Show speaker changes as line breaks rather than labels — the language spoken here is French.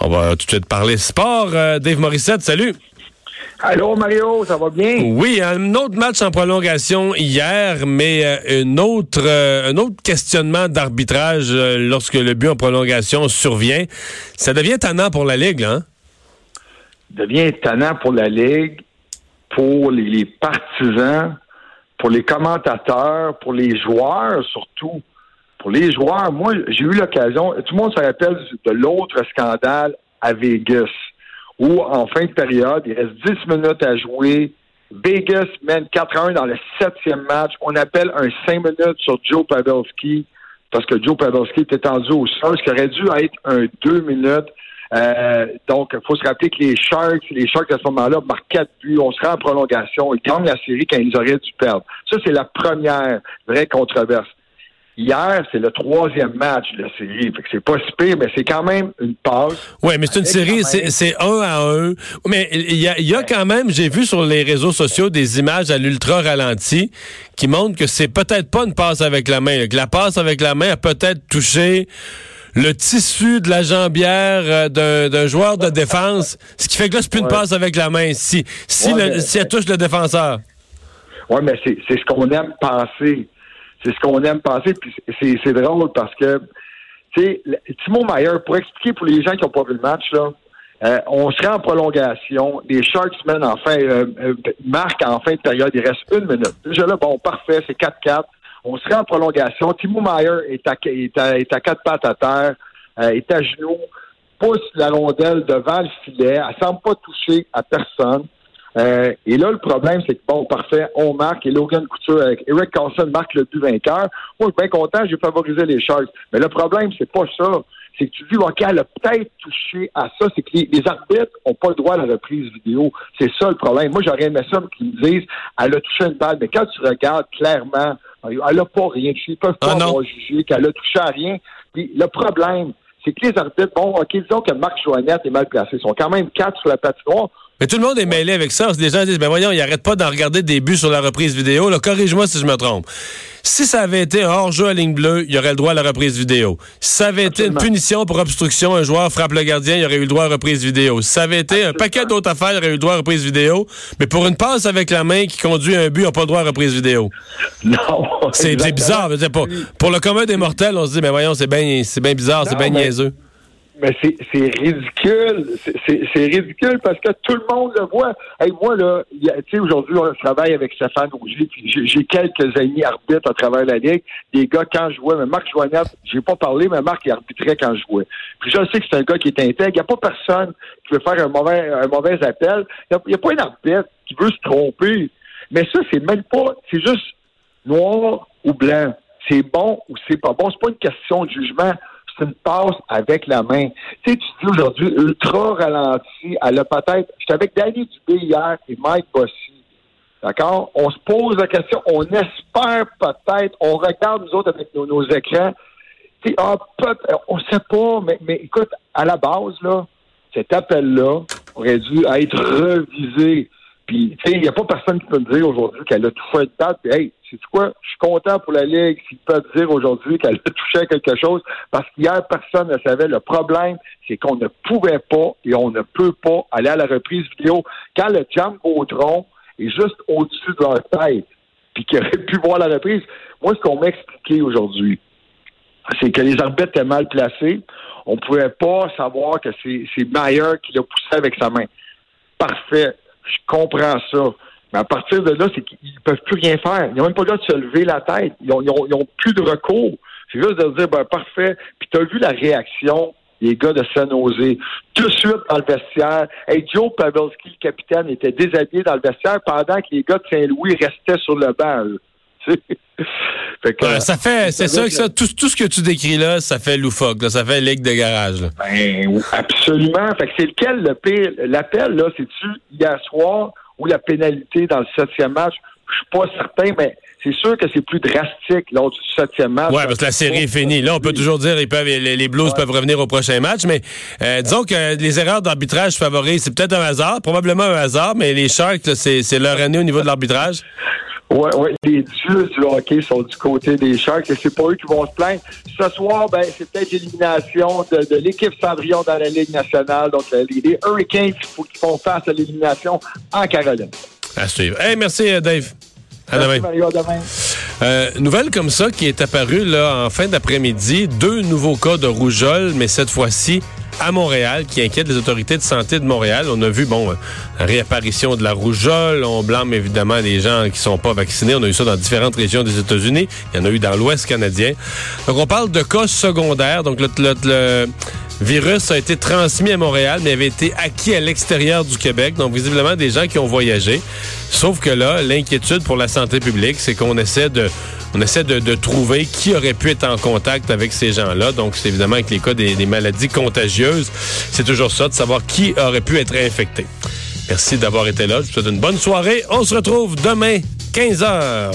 On va tout de suite parler sport. Euh, Dave Morissette, salut.
Allô Mario, ça va bien?
Oui, un autre match en prolongation hier, mais euh, une autre, euh, un autre questionnement d'arbitrage lorsque le but en prolongation survient. Ça devient tannant pour la Ligue, là, hein?
devient tannant pour la Ligue, pour les, les partisans, pour les commentateurs, pour les joueurs surtout. Pour les joueurs, moi, j'ai eu l'occasion, tout le monde se rappelle de l'autre scandale à Vegas, où en fin de période, il reste 10 minutes à jouer. Vegas mène 4-1 dans le septième match. On appelle un 5 minutes sur Joe Pavelski, parce que Joe Pavelski était tendu au sol, ce qui aurait dû être un 2 minutes. Euh, donc, il faut se rappeler que les Sharks, les Sharks à ce moment-là marquent quatre buts. On sera en prolongation. Ils gagnent la série quand ils auraient dû perdre. Ça, c'est la première vraie controverse. Hier, c'est le troisième match de la série. Fait que c'est pas si pire, mais c'est quand même une passe.
Oui, mais c'est une série, c'est un à un. Mais il y a, y a quand même, j'ai vu sur les réseaux sociaux des images à l'ultra ralenti qui montrent que c'est peut-être pas une passe avec la main. Que la passe avec la main a peut-être touché le tissu de la jambière euh, d'un joueur de défense, ce qui fait que là, c'est plus une passe avec la main. Si, si, si elle touche le défenseur.
Oui, mais c'est ce qu'on aime penser. C'est ce qu'on aime penser. Puis c'est drôle parce que, tu sais, Timo Mayer, pour expliquer pour les gens qui n'ont pas vu le match, là, euh, on serait en prolongation. Les Sharks mènent en fin, euh, euh, marquent en fin de période. Il reste une minute. Déjà là, bon, parfait, c'est 4-4. On serait en prolongation. Timo Mayer est à, est à, est à quatre pattes à terre, est à genoux, pousse la rondelle devant le filet. Elle semble pas toucher à personne. Euh, et là, le problème, c'est que, bon, parfait, on marque et Logan Couture avec Eric Carlson marque le but vainqueur. Moi, je suis bien content, j'ai favorisé les Sharks. Mais le problème, c'est pas ça. C'est que tu dis, OK, elle a peut-être touché à ça. C'est que les, arbitres n'ont pas le droit à la reprise vidéo. C'est ça le problème. Moi, j'aurais aimé ça qu'ils me disent, elle a touché une balle. Mais quand tu regardes clairement, elle n'a pas rien touché. Ils peuvent pas
ah
juger qu'elle a touché à rien. Puis le problème, c'est que les arbitres, bon, OK, disons que Marc Joannette est mal placé. Ils sont quand même quatre sur la patinoire.
Mais tout le monde est mêlé avec ça. Les gens disent, ben voyons, il arrête pas d'en regarder des buts sur la reprise vidéo. Corrige-moi si je me trompe. Si ça avait été un hors-jeu à ligne bleue, il y aurait le droit à la reprise vidéo. Si ça avait été une punition pour obstruction, un joueur frappe le gardien, il aurait eu le droit à la reprise vidéo. Si ça avait été un paquet d'autres affaires, il aurait eu le droit à la reprise vidéo. Mais pour une passe avec la main qui conduit un but, il n'a pas le droit à la reprise vidéo.
Non.
C'est bizarre. Pour, pour le commun des mortels, on se dit, ben voyons, c'est bien bien bizarre, c'est bien niaiseux.
Mais c'est ridicule. C'est ridicule parce que tout le monde le voit. Hey, moi, là, tu sais, aujourd'hui, je travaille avec Stéphane Augier, puis j'ai quelques amis arbitres à travers la Ligue. Des gars, quand je jouais, mais Marc Joignard, j'ai pas parlé, mais Marc, il arbitrait quand je jouais. Puis je sais que c'est un gars qui est intègre. Il n'y a pas personne qui veut faire un mauvais, un mauvais appel. Il n'y a, pas un arbitre qui veut se tromper. Mais ça, c'est même pas, c'est juste noir ou blanc. C'est bon ou c'est pas bon. C'est pas une question de jugement une passe avec la main. Tu sais, tu dis aujourd'hui ultra ralenti. Elle a peut-être. J'étais avec Danny Dubé hier et Mike Bossy. D'accord? On se pose la question, on espère peut-être, on regarde nous autres avec nos, écrans. Tu sais, ah, on sait pas, mais, mais écoute, à la base, là, cet appel-là aurait dû être revisé. Puis, tu sais, il n'y a pas personne qui peut me dire aujourd'hui qu'elle a fait de tête. Puis, hey, c'est quoi? Je suis content pour la Ligue s'ils peuvent dire aujourd'hui qu'elle a touché à quelque chose parce qu'hier, personne ne savait. Le problème, c'est qu'on ne pouvait pas et on ne peut pas aller à la reprise vidéo quand le Jambotron est juste au-dessus de leur tête puis qu'ils auraient pu voir la reprise. Moi, ce qu'on m'a expliqué aujourd'hui, c'est que les arbitres étaient mal placés. On ne pouvait pas savoir que c'est Mayer qui l'a poussé avec sa main. Parfait je comprends ça. Mais à partir de là, c'est qu'ils ne peuvent plus rien faire. Ils n'ont même pas le droit de se lever la tête. Ils n'ont plus de recours. C'est juste de dire, ben, parfait. Puis tu as vu la réaction des gars de San Jose. Tout de suite dans le vestiaire. Hey, Joe Pavelski, le capitaine, était déshabillé dans le vestiaire pendant que les gars de Saint-Louis restaient sur le banc.
ça fait, c'est ça que ça, tout, ce que tu décris là, ça fait loufoque, ça fait ligue de garage.
Ben, absolument. Fait que c'est lequel le pire? L'appel, là, c'est-tu hier soir ou la pénalité dans le septième match? Je suis pas certain, mais c'est sûr que c'est plus drastique lors du septième match.
Oui, parce que la série est finie. Là, on peut toujours dire ils peuvent, les, Blues peuvent revenir au prochain match, mais euh, disons que les erreurs d'arbitrage favorisent, c'est peut-être un hasard, probablement un hasard, mais les Sharks, c'est leur année au niveau de l'arbitrage.
Oui, oui, les dieux du hockey sont du côté des Sharks et c'est pas eux qui vont se plaindre. Ce soir, ben, c'est peut-être l'élimination de, l'équipe Cendrillon dans la Ligue nationale. Donc, les, Hurricanes qui font face à l'élimination en Caroline.
À suivre. Hey, merci, euh, Dave. À demain. Euh, nouvelle comme ça qui est apparue là, en fin d'après-midi. Deux nouveaux cas de rougeole, mais cette fois-ci à Montréal, qui inquiète les autorités de santé de Montréal. On a vu, bon, la réapparition de la rougeole. On blâme évidemment les gens qui sont pas vaccinés. On a eu ça dans différentes régions des États-Unis. Il y en a eu dans l'Ouest canadien. Donc, on parle de cas secondaires. Donc, le virus a été transmis à Montréal, mais avait été acquis à l'extérieur du Québec. Donc, visiblement, des gens qui ont voyagé. Sauf que là, l'inquiétude pour la santé publique, c'est qu'on essaie de on essaie de, trouver qui aurait pu être en contact avec ces gens-là. Donc, c'est évidemment avec les cas des, des maladies contagieuses. C'est toujours ça, de savoir qui aurait pu être infecté. Merci d'avoir été là. Je vous souhaite une bonne soirée. On se retrouve demain, 15 heures.